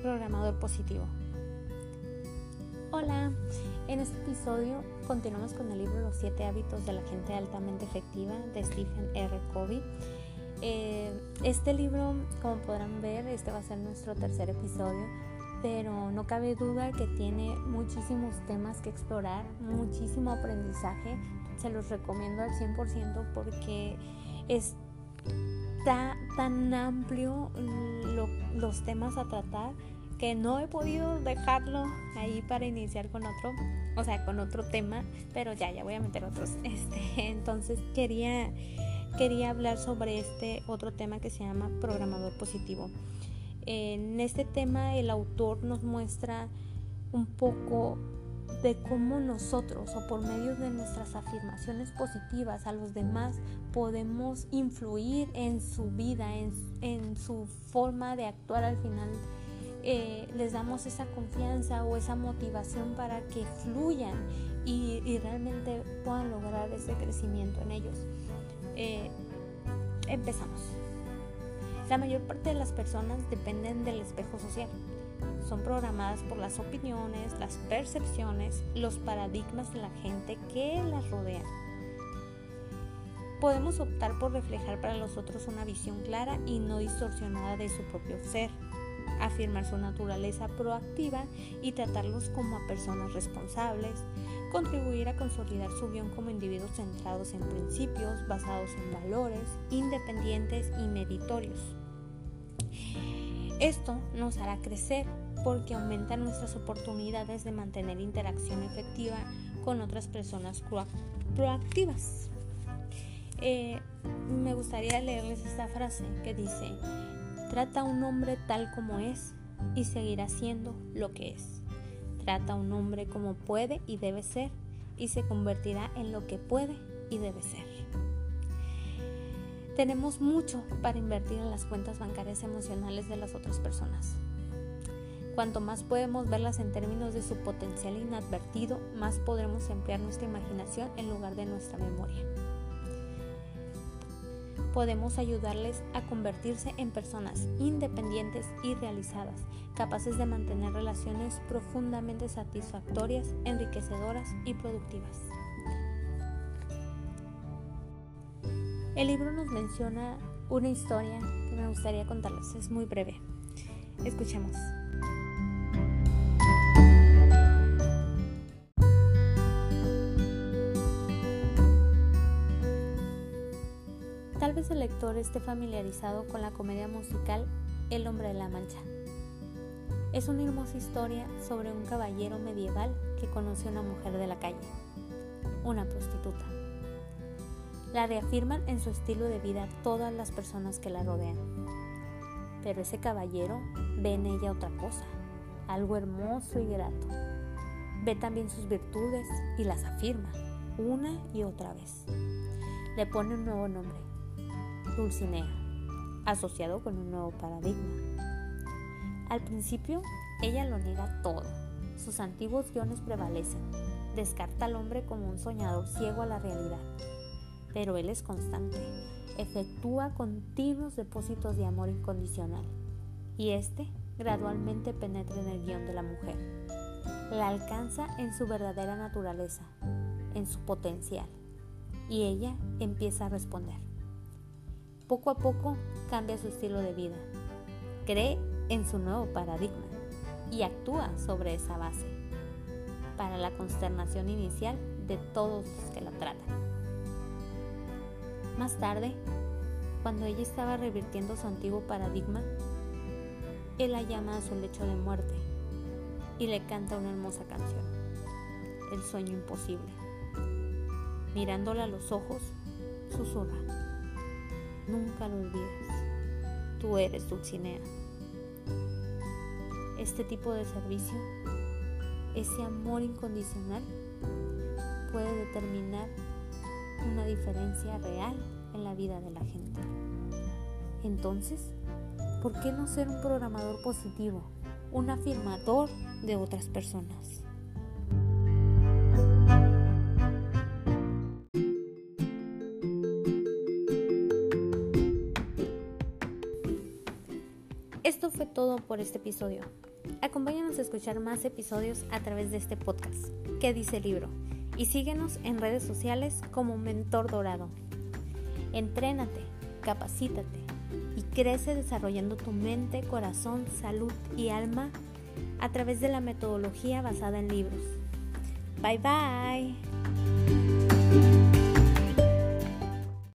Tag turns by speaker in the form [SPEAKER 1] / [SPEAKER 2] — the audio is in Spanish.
[SPEAKER 1] programador positivo. Hola, en este episodio continuamos con el libro Los siete hábitos de la gente altamente efectiva de Stephen R. Covey. Eh, este libro, como podrán ver, este va a ser nuestro tercer episodio, pero no cabe duda que tiene muchísimos temas que explorar, muchísimo aprendizaje. Se los recomiendo al 100% porque está tan amplio los temas a tratar que no he podido dejarlo ahí para iniciar con otro, o sea, con otro tema, pero ya, ya voy a meter otros. Este, entonces quería, quería hablar sobre este otro tema que se llama programador positivo. En este tema el autor nos muestra un poco de cómo nosotros o por medio de nuestras afirmaciones positivas a los demás podemos influir en su vida, en, en su forma de actuar al final eh, les damos esa confianza o esa motivación para que fluyan y, realmente puedan lograr ese crecimiento en ellos. Eh, empezamos. La mayor parte de las personas dependen del espejo social. Son programadas por las opiniones, las percepciones, los paradigmas de la gente que las rodea. Podemos optar por reflejar para los otros una visión clara y no distorsionada de su propio ser afirmar su naturaleza proactiva y tratarlos como a personas responsables, contribuir a consolidar su guion como individuos centrados en principios, basados en valores, independientes y meritorios. Esto nos hará crecer porque aumenta nuestras oportunidades de mantener interacción efectiva con otras personas proactivas. Eh, me gustaría leerles esta frase que dice, Trata a un hombre tal como es y seguirá siendo lo que es. Trata a un hombre como puede y debe ser y se convertirá en lo que puede y debe ser. Tenemos mucho para invertir en las cuentas bancarias emocionales de las otras personas. Cuanto más podemos verlas en términos de su potencial inadvertido, más podremos emplear nuestra imaginación en lugar de nuestra memoria podemos ayudarles a convertirse en personas independientes y realizadas, capaces de mantener relaciones profundamente satisfactorias, enriquecedoras y productivas. El libro nos menciona una historia que me gustaría contarles, es muy breve. Escuchemos. Tal vez el lector esté familiarizado con la comedia musical El hombre de la mancha. Es una hermosa historia sobre un caballero medieval que conoce a una mujer de la calle, una prostituta. La reafirman en su estilo de vida todas las personas que la rodean. Pero ese caballero ve en ella otra cosa, algo hermoso y grato. Ve también sus virtudes y las afirma una y otra vez. Le pone un nuevo nombre, Dulcinea, asociado con un nuevo paradigma. Al principio, ella lo niega todo. Sus antiguos guiones prevalecen. Descarta al hombre como un soñador ciego a la realidad. Pero él es constante. Efectúa continuos depósitos de amor incondicional. Y este gradualmente penetra en el guion de la mujer. La alcanza en su verdadera naturaleza, en su potencial. Y ella empieza a responder poco a poco cambia su estilo de vida, cree en su nuevo paradigma y actúa sobre esa base para la consternación inicial de todos los que la tratan. Más tarde, cuando ella estaba revirtiendo su antiguo paradigma, él la llama a su lecho de muerte y le canta una hermosa canción, El sueño imposible. Mirándola a los ojos, susurra. Nunca lo olvides. Tú eres Dulcinea. este tipo de servicio, ese amor incondicional, puede determinar una diferencia real en la vida de la gente. Entonces, ¿por qué no ser un programador positivo, un afirmador de otras personas? Esto fue todo por este episodio. Acompáñanos a escuchar más episodios a través de este podcast. ¿Qué dice el libro? Y síguenos en redes sociales como Mentor Dorado. Entrénate, capacítate y crece desarrollando tu mente, corazón, salud y alma a través de la metodología basada en libros. Bye bye.